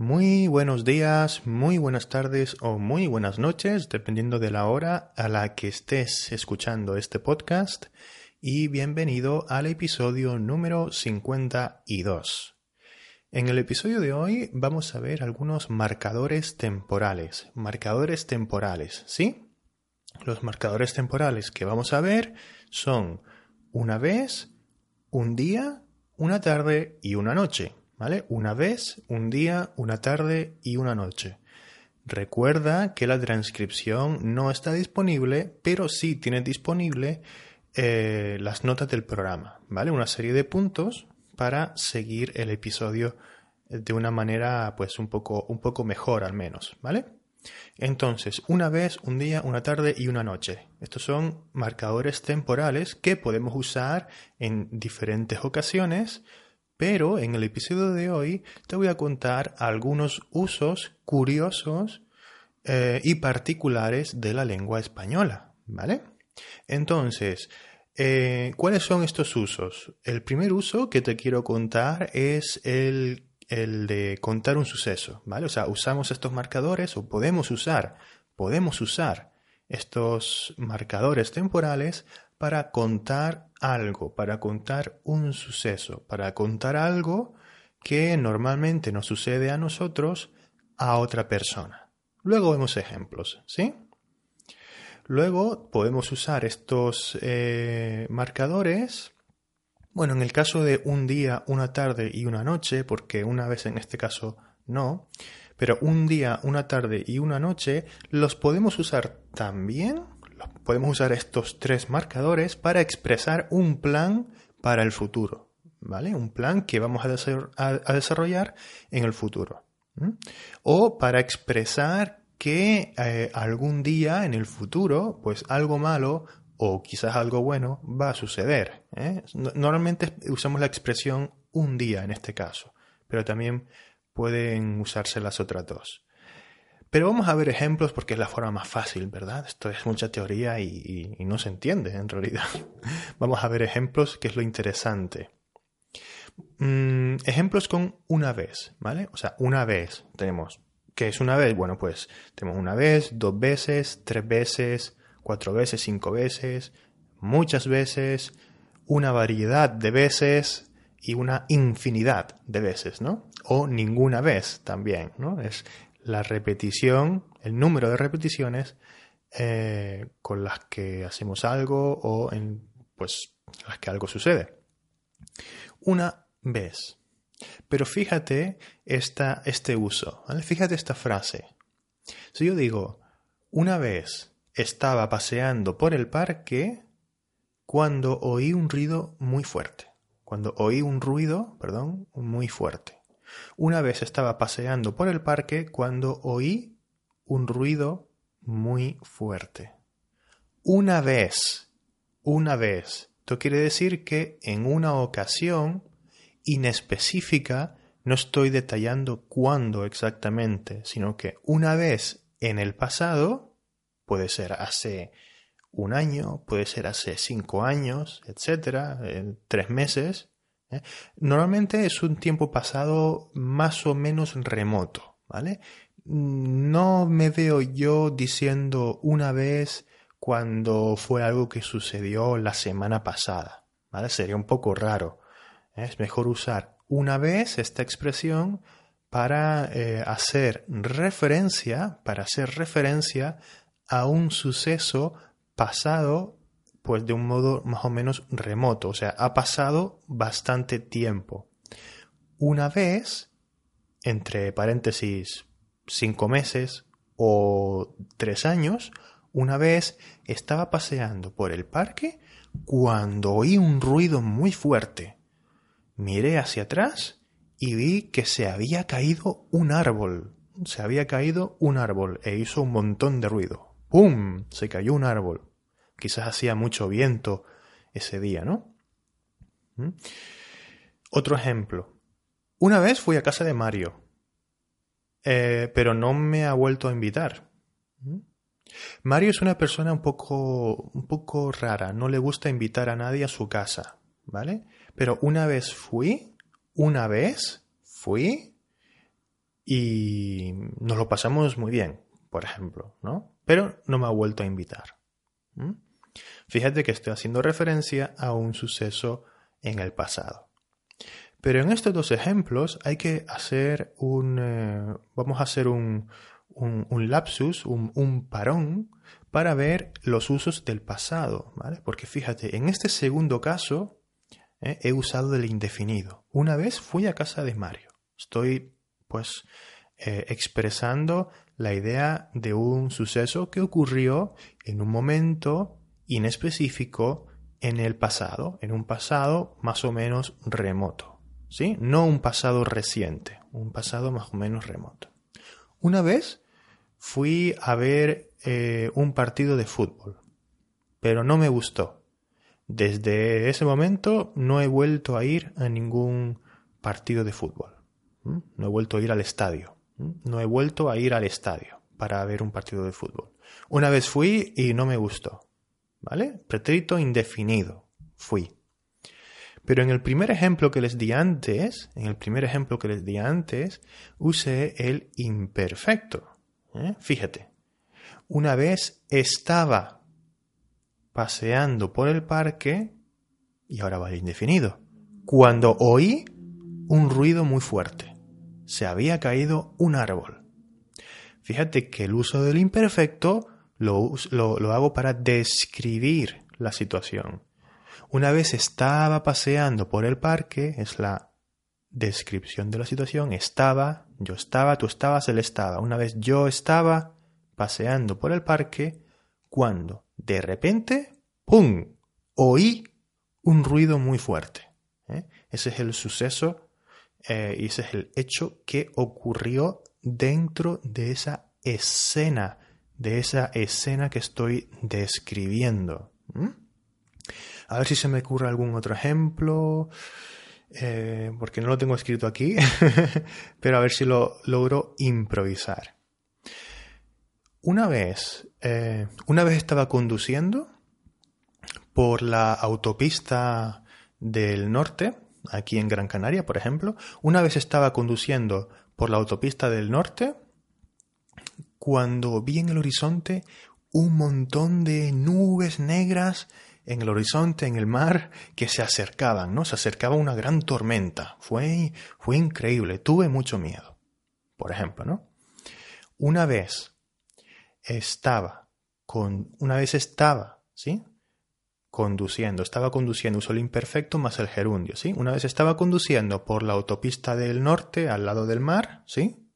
Muy buenos días, muy buenas tardes o muy buenas noches, dependiendo de la hora a la que estés escuchando este podcast, y bienvenido al episodio número 52. En el episodio de hoy vamos a ver algunos marcadores temporales. Marcadores temporales, ¿sí? Los marcadores temporales que vamos a ver son una vez, un día, una tarde y una noche. ¿Vale? Una vez, un día, una tarde y una noche. Recuerda que la transcripción no está disponible, pero sí tiene disponible eh, las notas del programa, ¿vale? Una serie de puntos para seguir el episodio de una manera, pues, un poco, un poco mejor al menos, ¿vale? Entonces, una vez, un día, una tarde y una noche. Estos son marcadores temporales que podemos usar en diferentes ocasiones pero en el episodio de hoy te voy a contar algunos usos curiosos eh, y particulares de la lengua española, ¿vale? Entonces, eh, ¿cuáles son estos usos? El primer uso que te quiero contar es el, el de contar un suceso, ¿vale? O sea, usamos estos marcadores o podemos usar, podemos usar estos marcadores temporales para contar algo, para contar un suceso, para contar algo que normalmente nos sucede a nosotros a otra persona. Luego vemos ejemplos, ¿sí? Luego podemos usar estos eh, marcadores, bueno, en el caso de un día, una tarde y una noche, porque una vez en este caso no, pero un día, una tarde y una noche los podemos usar también podemos usar estos tres marcadores para expresar un plan para el futuro, ¿vale? Un plan que vamos a, desarrollar en el futuro. O para expresar que eh, algún día en el futuro, pues algo malo o quizás algo bueno va a suceder. ¿eh? Normalmente usamos la expresión un día en este caso, pero también pueden usarse las otras dos. Pero vamos a ver ejemplos porque es la forma más fácil, ¿verdad? Esto es mucha teoría y, no se entiende en realidad. vamos a ver ejemplos, que es lo interesante. Mm, ejemplos con una vez, ¿vale? O sea, una vez tenemos. ¿Qué es una vez? Bueno, pues tenemos una vez, dos veces, tres veces, cuatro veces, cinco veces, muchas veces, una variedad de veces y una infinidad de veces, ¿no? O ninguna vez también, ¿no? Es la repetición, el número de repeticiones eh, con las que hacemos algo o en pues las que algo sucede. Una vez. Pero fíjate esta, este uso, fíjate esta frase. Si yo digo, una vez estaba paseando por el parque cuando oí un ruido muy fuerte. Cuando oí un ruido, perdón, muy fuerte. Una vez estaba paseando por el parque cuando oí un ruido muy fuerte. Una vez, una vez. Esto quiere decir que en una ocasión inespecífica, no estoy detallando cuándo exactamente, sino que una vez en el pasado, puede ser hace un año, puede ser hace cinco años, etcétera, en tres meses, ¿eh? Normalmente es un tiempo pasado más o menos remoto, ¿vale? No me veo yo diciendo una vez cuando fue algo que sucedió la semana pasada, ¿vale? Sería un poco raro. ¿eh? Es mejor usar una vez esta expresión para eh, hacer referencia, para hacer referencia a un suceso pasado pues de un modo más o menos remoto, o sea, ha pasado bastante tiempo. Una vez, entre paréntesis, cinco meses o tres años, una vez estaba paseando por el parque cuando oí un ruido muy fuerte. Miré hacia atrás y vi que se había caído un árbol. Se había caído un árbol e hizo un montón de ruido. ¡Pum! Se cayó un árbol. Quizás hacía mucho viento ese día, ¿no? ¿Mm? Otro ejemplo. Una vez fui a casa de Mario, eh, pero no me ha vuelto a invitar. ¿Mm? Mario es una persona un poco, un poco rara, no le gusta invitar a nadie a su casa, ¿vale? Pero una vez fui, una vez fui y nos lo pasamos muy bien, por ejemplo, ¿no? Pero no me ha vuelto a invitar. Fíjate que estoy haciendo referencia a un suceso en el pasado. Pero en estos dos ejemplos hay que hacer un... Eh, vamos a hacer un, un, lapsus, un, parón, para ver los usos del pasado, ¿vale? Porque fíjate, en este segundo caso eh, he usado el indefinido. Una vez fui a casa de Mario. Estoy, pues, eh, expresando la idea de un suceso que ocurrió en un momento inespecífico en el pasado, en un pasado más o menos remoto. ¿Sí? No un pasado reciente, un pasado más o menos remoto. Una vez fui a ver eh, un partido de fútbol, pero no me gustó. Desde ese momento no he vuelto a ir a ningún partido de fútbol. No he vuelto a ir al estadio. No he vuelto a ir al estadio para ver un partido de fútbol. Una vez fui y no me gustó. ¿Vale? Pretérito indefinido. Fui. Pero en el primer ejemplo que les di antes, en el primer ejemplo que les di antes, usé el imperfecto. ¿Eh? Fíjate, una vez estaba paseando por el parque y ahora va el indefinido. Cuando oí un ruido muy fuerte, se había caído un árbol. Fíjate que el uso del imperfecto lo, lo hago para describir la situación. Una vez estaba paseando por el parque, es la descripción de la situación, estaba, yo estaba, tú estabas, él estaba. Una vez yo estaba paseando por el parque cuando de repente, ¡pum!, oí un ruido muy fuerte. ¿eh? Ese es el suceso eh, y ese es el hecho que ocurrió dentro de esa escena, de esa escena que estoy describiendo. A ver si se me ocurre algún otro ejemplo. Eh, porque no lo tengo escrito aquí, pero a ver si lo logro improvisar. Una vez, eh, una vez estaba conduciendo por la autopista del norte, aquí en Gran Canaria, por ejemplo, una vez estaba conduciendo por la autopista del norte cuando vi en el horizonte un montón de nubes negras en el horizonte, en el mar, que se acercaban, ¿no? Se acercaba una gran tormenta. Fue, fue increíble. Tuve mucho miedo. Por ejemplo, ¿no? Una vez estaba con, una vez estaba, ¿sí? Conduciendo, estaba conduciendo, uso el imperfecto más el gerundio, ¿sí? Una vez estaba conduciendo por la autopista del norte, al lado del mar, ¿sí?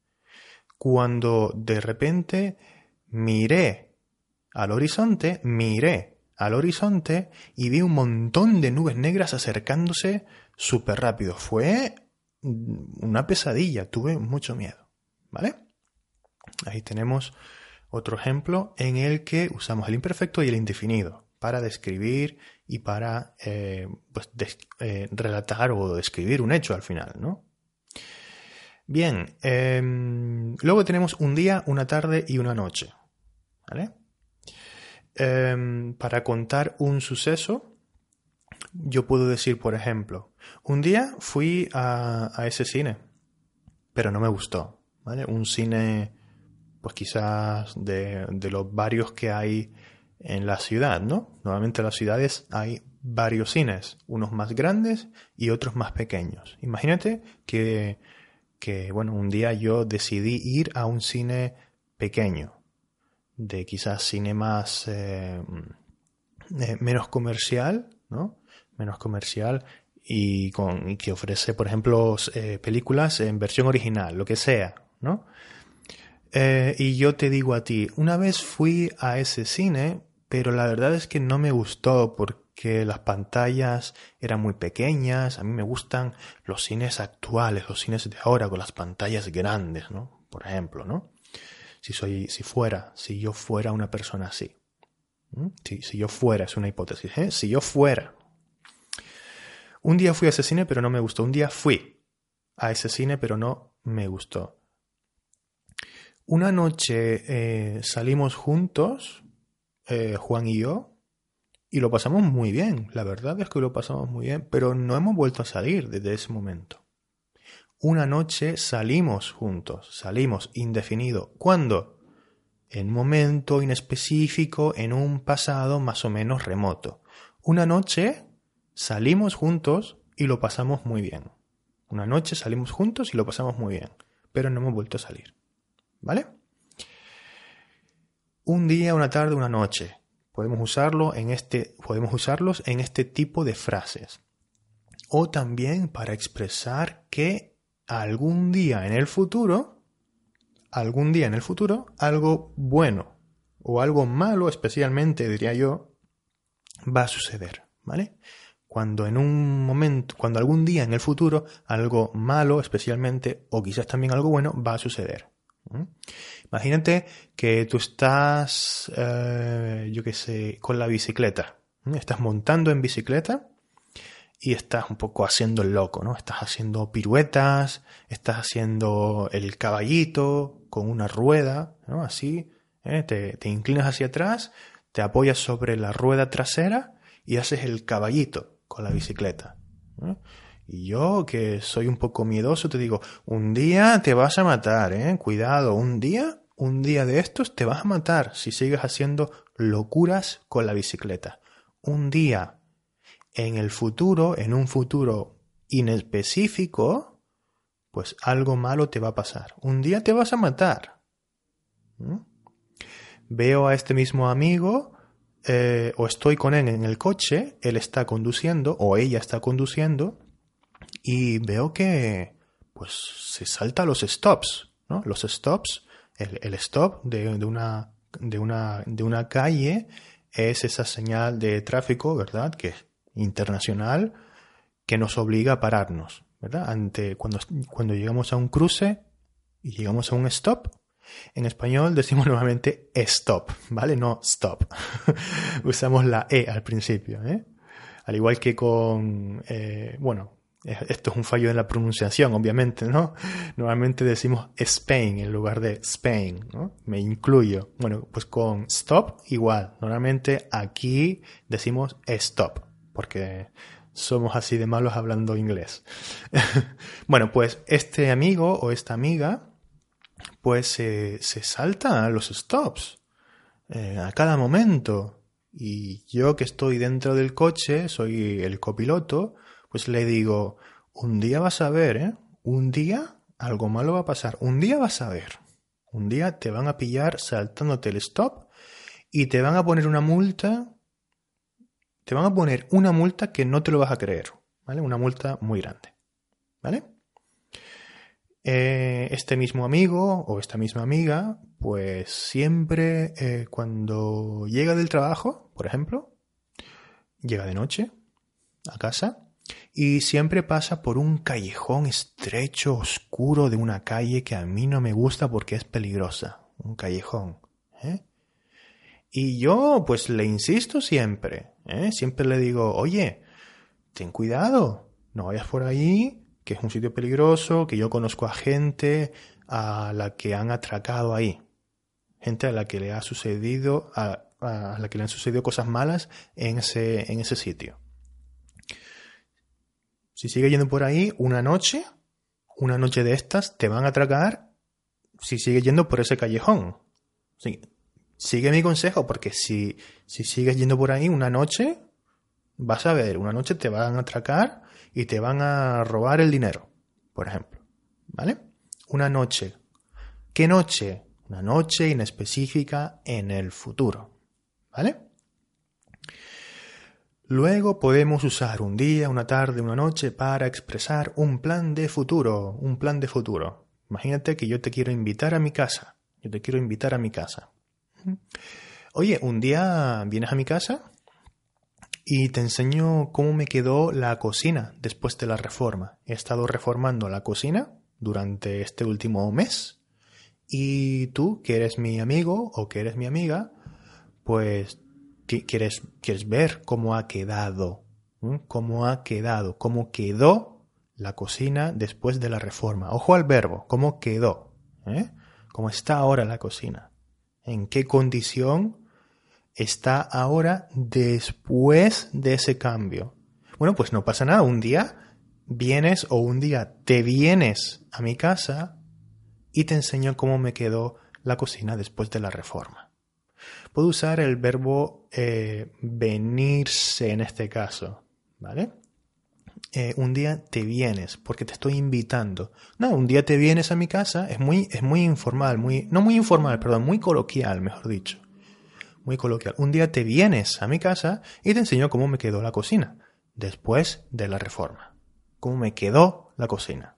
Cuando de repente miré al horizonte, miré al horizonte y vi un montón de nubes negras acercándose súper rápido. Fue una pesadilla, tuve mucho miedo. ¿Vale? Ahí tenemos otro ejemplo en el que usamos el imperfecto y el indefinido para describir y para eh, pues, eh, relatar o describir un hecho al final, ¿no? Bien, em, luego tenemos un día, una tarde y una noche. ¿Vale? Em, para contar un suceso, yo puedo decir, por ejemplo, un día fui a, ese cine, pero no me gustó, ¿vale? Un cine, pues quizás de, los varios que hay en la ciudad, ¿no? Normalmente en las ciudades hay varios cines, unos más grandes y otros más pequeños. Imagínate que, que bueno, un día yo decidí ir a un cine pequeño, de quizás cine más eh, eh, menos comercial, ¿no? Menos comercial y, con, que ofrece, por ejemplo, eh, películas en versión original, lo que sea, ¿no? y yo te digo a ti, una vez fui a ese cine, pero la verdad es que no me gustó porque las pantallas eran muy pequeñas. A mí me gustan los cines actuales, los cines de ahora con las pantallas grandes, ¿no? Por ejemplo, ¿no? si soy, si fuera, si yo fuera una persona así. Si, si yo fuera, es una hipótesis, ¿eh? Si yo fuera. Un día fui a ese cine, pero no me gustó. Un día fui a ese cine, pero no me gustó. Una noche eh, salimos juntos, eh, Juan y yo, y lo pasamos muy bien. La verdad es que lo pasamos muy bien, pero no hemos vuelto a salir desde ese momento. una noche salimos juntos, salimos indefinido. ¿Cuándo? En un momento inespecífico, en un pasado más o menos remoto. Una noche salimos juntos y lo pasamos muy bien. Una noche salimos juntos y lo pasamos muy bien, pero no hemos vuelto a salir. ¿Vale? Un día, una tarde, una noche. Podemos usarlo en este, podemos usarlos en este tipo de frases. O también para expresar que algún día en el futuro, algún día en el futuro, algo bueno o algo malo, especialmente diría yo, va a suceder, ¿vale? Cuando en un momento, cuando algún día en el futuro algo malo, especialmente, o quizás también algo bueno, va a suceder. Imagínate que tú estás, eh, yo qué sé, con la bicicleta. Estás montando en bicicleta y estás un poco haciendo el loco, ¿no? Estás haciendo piruetas, estás haciendo el caballito con una rueda, ¿no? Así, ¿eh? te, te, inclinas hacia atrás, te apoyas sobre la rueda trasera y haces el caballito con la bicicleta. Y yo, que soy un poco miedoso, te digo, un día te vas a matar, ¿eh? Cuidado, un día, un día de estos te vas a matar si sigues haciendo locuras con la bicicleta. Un día en el futuro, en un futuro inespecífico, pues algo malo te va a pasar. Un día te vas a matar. Veo a este mismo amigo eh, o estoy con él en el coche, él está conduciendo o ella está conduciendo y veo que pues se salta los stops, ¿no? Los stops, el, stop de, una, de, una, de una calle es esa señal de tráfico, ¿verdad? Que internacional que nos obliga a pararnos, ¿verdad? Ante, cuando, cuando llegamos a un cruce y llegamos a un stop, en español decimos nuevamente stop, ¿vale? No stop. Usamos la E al principio, ¿eh? Al igual que con, eh, bueno, esto es un fallo en la pronunciación, obviamente, ¿no? Normalmente decimos Spain en lugar de Spain, ¿no? Me incluyo. Bueno, pues con stop igual. Normalmente aquí decimos stop porque somos así de malos hablando inglés. bueno, pues este amigo o esta amiga, pues se salta a los stops eh, a cada momento. Y yo que estoy dentro del coche, soy el copiloto, pues le digo, un día vas a ver, ¿eh? Un día algo malo va a pasar. Un día vas a ver. Un día te van a pillar saltándote el stop y te van a poner una multa te van a poner una multa que no te lo vas a creer, ¿vale? Una multa muy grande, ¿vale? Eh, este mismo amigo o esta misma amiga, pues siempre eh, cuando llega del trabajo, por ejemplo, llega de noche a casa y siempre pasa por un callejón estrecho, oscuro de una calle que a mí no me gusta porque es peligrosa. Un callejón. ¿eh? Y yo, pues le insisto siempre, ¿eh? siempre le digo, oye, ten cuidado, no vayas por ahí, que es un sitio peligroso, que yo conozco a gente a la que han atracado ahí, gente a la que le ha sucedido, a, la que le han sucedido cosas malas en ese, en ese sitio. Si sigue yendo por ahí una noche, una noche de estas, te van a atracar si sigue yendo por ese callejón. Sí, sigue mi consejo, porque si, si sigues yendo por ahí una noche, vas a ver, una noche te van a atracar y te van a robar el dinero, por ejemplo. ¿Vale? Una noche. ¿Qué noche? Una noche inespecífica en el futuro. ¿Vale? Luego podemos usar un día, una tarde, una noche para expresar un plan de futuro, un plan de futuro. Imagínate que yo te quiero invitar a mi casa. Yo te quiero invitar a mi casa. Oye, un día vienes a mi casa y te enseño cómo me quedó la cocina después de la reforma. He estado reformando la cocina durante este último mes y tú, que eres mi amigo o que eres mi amiga, pues quieres, ver cómo ha quedado, cómo ha quedado, cómo quedó la cocina después de la reforma. Ojo al verbo, cómo quedó, ¿eh? cómo está ahora la cocina en qué condición está ahora después de ese cambio. Bueno, pues no pasa nada. Un día vienes o un día te vienes a mi casa y te enseño cómo me quedó la cocina después de la reforma. Puedo usar el verbo eh, venirse en este caso, ¿vale? Eh, un día te vienes, porque te estoy invitando. No, un día te vienes a mi casa, es muy, es muy informal, muy, no muy informal, perdón, muy coloquial, mejor dicho. Muy coloquial. Un día te vienes a mi casa y te enseño cómo me quedó la cocina después de la reforma. Cómo me quedó la cocina.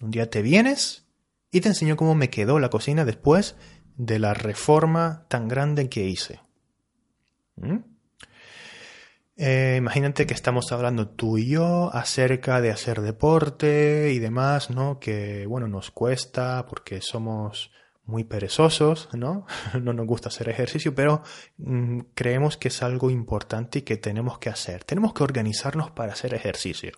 Un día te vienes y te enseño cómo me quedó la cocina después de la reforma tan grande que hice. ¿Mm? Eh, imagínate que estamos hablando tú y yo acerca de hacer deporte y demás, ¿no? Que, bueno, nos cuesta porque somos muy perezosos, ¿no? no nos gusta hacer ejercicio, pero mm, creemos que es algo importante y que tenemos que hacer. Tenemos que organizarnos para hacer ejercicio.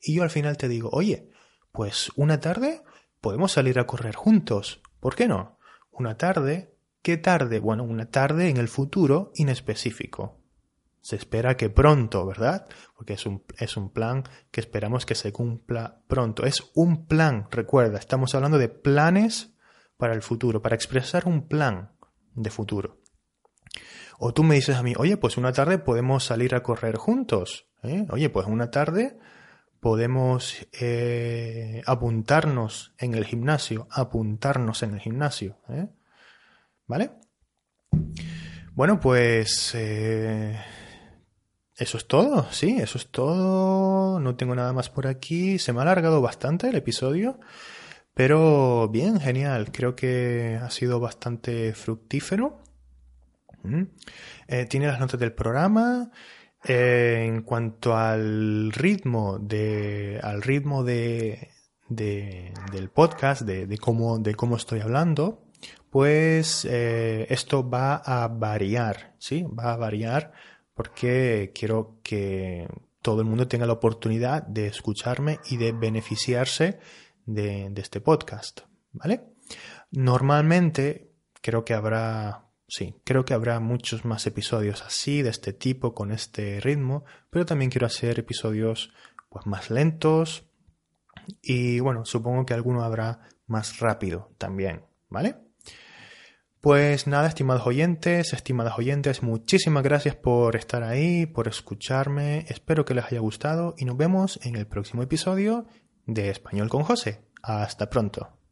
Y yo al final te digo, oye, pues una tarde podemos salir a correr juntos. ¿Por qué no? Una tarde. ¿Qué tarde? Bueno, una tarde en el futuro inespecífico. Se espera que pronto, ¿verdad? Porque es un, es un plan que esperamos que se cumpla pronto. Es un plan, recuerda, estamos hablando de planes para el futuro, para expresar un plan de futuro. O tú me dices a mí, oye, pues una tarde podemos salir a correr juntos. ¿eh? Oye, pues una tarde podemos eh, apuntarnos en el gimnasio, apuntarnos en el gimnasio. ¿eh? ¿Vale? Bueno, pues eso es todo, sí, eso es todo. No tengo nada más por aquí. Se me ha alargado bastante el episodio. Pero bien, genial. Creo que ha sido bastante fructífero. Mm. Eh, tiene las notas del programa. Eh, en cuanto al ritmo de. al ritmo de. del podcast, de, cómo, de cómo estoy hablando, pues eh, esto va a variar, ¿sí? Va a variar porque quiero que todo el mundo tenga la oportunidad de escucharme y de beneficiarse de, este podcast, ¿vale? Normalmente creo que habrá, sí, creo que habrá muchos más episodios así, de este tipo, con este ritmo, pero también quiero hacer episodios pues más lentos y bueno, supongo que alguno habrá más rápido también, ¿vale? Pues nada, estimados oyentes, estimadas oyentes, muchísimas gracias por estar ahí, por escucharme, espero que les haya gustado y nos vemos en el próximo episodio de Español con José. Hasta pronto.